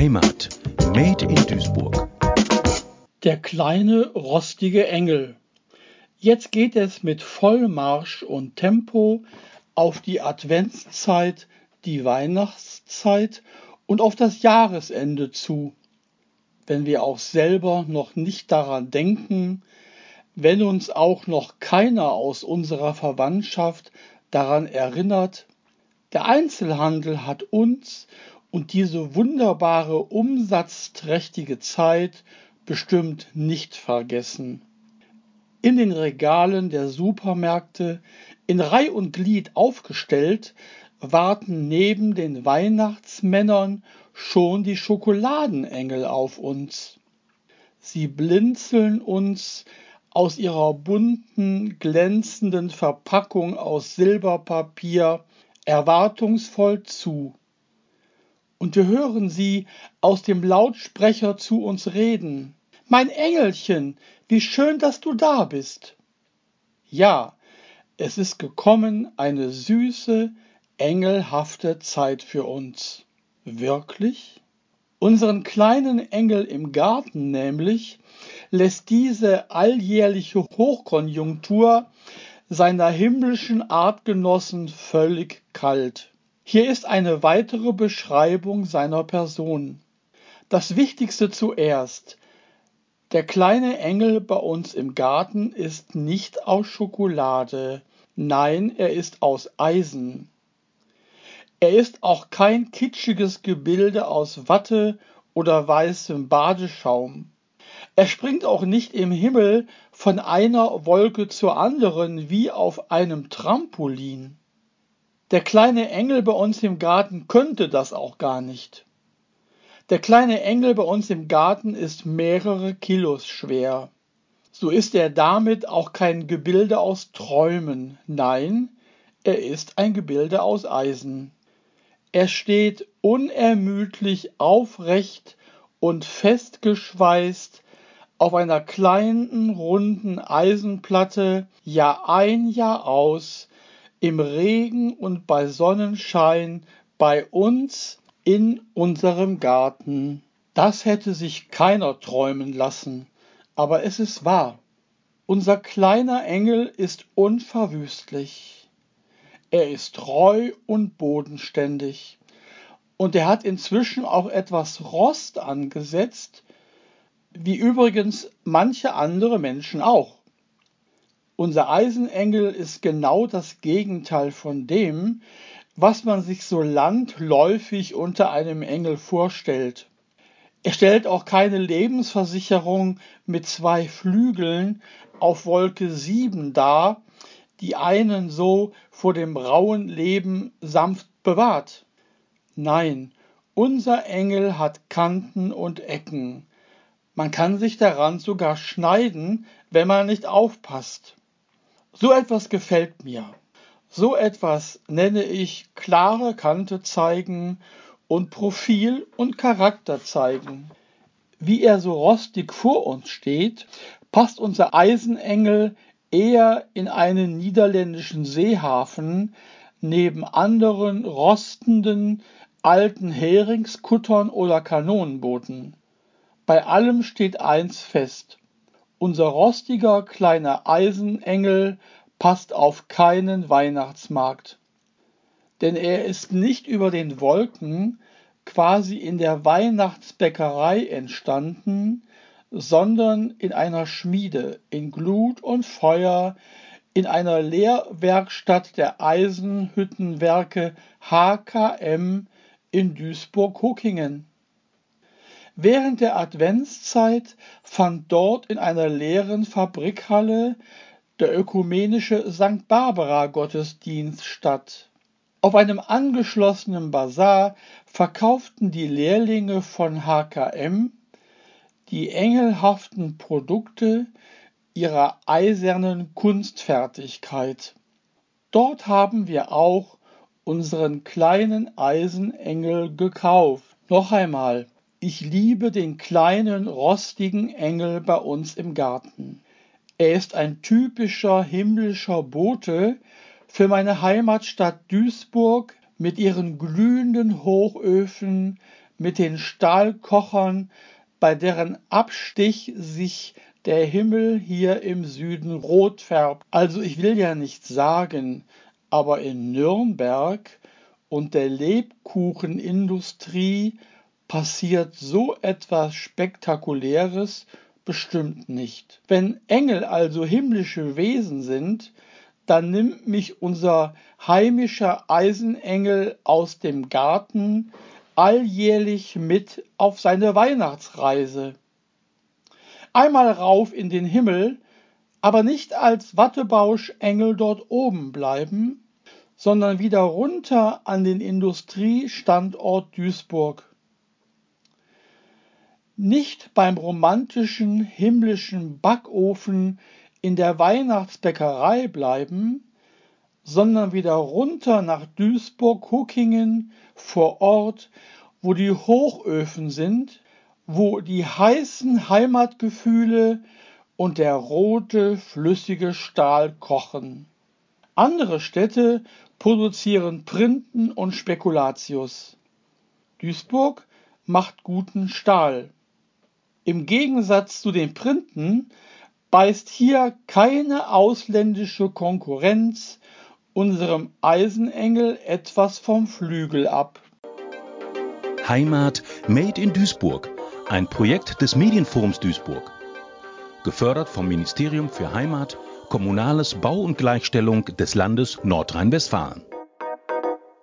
Heimat. Made in Duisburg. Der kleine rostige Engel. Jetzt geht es mit Vollmarsch und Tempo auf die Adventszeit, die Weihnachtszeit und auf das Jahresende zu. Wenn wir auch selber noch nicht daran denken, wenn uns auch noch keiner aus unserer Verwandtschaft daran erinnert, der Einzelhandel hat uns und diese wunderbare umsatzträchtige Zeit bestimmt nicht vergessen. In den Regalen der Supermärkte in Reih und Glied aufgestellt warten neben den Weihnachtsmännern schon die Schokoladenengel auf uns. Sie blinzeln uns aus ihrer bunten, glänzenden Verpackung aus Silberpapier erwartungsvoll zu. Und wir hören sie aus dem Lautsprecher zu uns reden. Mein Engelchen, wie schön, dass du da bist. Ja, es ist gekommen eine süße, engelhafte Zeit für uns. Wirklich? Unseren kleinen Engel im Garten nämlich lässt diese alljährliche Hochkonjunktur seiner himmlischen Artgenossen völlig kalt. Hier ist eine weitere Beschreibung seiner Person. Das Wichtigste zuerst. Der kleine Engel bei uns im Garten ist nicht aus Schokolade, nein, er ist aus Eisen. Er ist auch kein kitschiges Gebilde aus Watte oder weißem Badeschaum. Er springt auch nicht im Himmel von einer Wolke zur anderen wie auf einem Trampolin. Der kleine Engel bei uns im Garten könnte das auch gar nicht. Der kleine Engel bei uns im Garten ist mehrere Kilos schwer. So ist er damit auch kein Gebilde aus Träumen, nein, er ist ein Gebilde aus Eisen. Er steht unermüdlich aufrecht und festgeschweißt auf einer kleinen, runden Eisenplatte Jahr ein, Jahr aus, im Regen und bei Sonnenschein bei uns in unserem Garten. Das hätte sich keiner träumen lassen, aber es ist wahr. Unser kleiner Engel ist unverwüstlich. Er ist treu und bodenständig. Und er hat inzwischen auch etwas Rost angesetzt, wie übrigens manche andere Menschen auch. Unser Eisenengel ist genau das Gegenteil von dem, was man sich so landläufig unter einem Engel vorstellt. Er stellt auch keine Lebensversicherung mit zwei Flügeln auf Wolke 7 dar, die einen so vor dem rauen Leben sanft bewahrt. Nein, unser Engel hat Kanten und Ecken. Man kann sich daran sogar schneiden, wenn man nicht aufpasst. So etwas gefällt mir. So etwas nenne ich klare Kante zeigen und Profil und Charakter zeigen. Wie er so rostig vor uns steht, passt unser Eisenengel eher in einen niederländischen Seehafen neben anderen rostenden alten Heringskuttern oder Kanonenbooten. Bei allem steht eins fest. Unser rostiger kleiner Eisenengel passt auf keinen Weihnachtsmarkt. Denn er ist nicht über den Wolken quasi in der Weihnachtsbäckerei entstanden, sondern in einer Schmiede, in Glut und Feuer, in einer Lehrwerkstatt der Eisenhüttenwerke HKM in Duisburg-Huckingen. Während der Adventszeit fand dort in einer leeren Fabrikhalle der ökumenische St. Barbara Gottesdienst statt. Auf einem angeschlossenen Bazar verkauften die Lehrlinge von HKM die engelhaften Produkte ihrer eisernen Kunstfertigkeit. Dort haben wir auch unseren kleinen Eisenengel gekauft. Noch einmal, ich liebe den kleinen rostigen Engel bei uns im Garten. Er ist ein typischer himmlischer Bote für meine Heimatstadt Duisburg mit ihren glühenden Hochöfen, mit den Stahlkochern, bei deren Abstich sich der Himmel hier im Süden rot färbt. Also ich will ja nicht sagen, aber in Nürnberg und der Lebkuchenindustrie passiert so etwas Spektakuläres bestimmt nicht. Wenn Engel also himmlische Wesen sind, dann nimmt mich unser heimischer Eisenengel aus dem Garten alljährlich mit auf seine Weihnachtsreise. Einmal rauf in den Himmel, aber nicht als Wattebauschengel dort oben bleiben, sondern wieder runter an den Industriestandort Duisburg nicht beim romantischen himmlischen Backofen in der Weihnachtsbäckerei bleiben, sondern wieder runter nach Duisburg-Huckingen vor Ort, wo die Hochöfen sind, wo die heißen Heimatgefühle und der rote, flüssige Stahl kochen. Andere Städte produzieren Printen und Spekulatius. Duisburg macht guten Stahl. Im Gegensatz zu den Printen beißt hier keine ausländische Konkurrenz unserem Eisenengel etwas vom Flügel ab. Heimat Made in Duisburg, ein Projekt des Medienforums Duisburg. Gefördert vom Ministerium für Heimat, Kommunales Bau und Gleichstellung des Landes Nordrhein-Westfalen.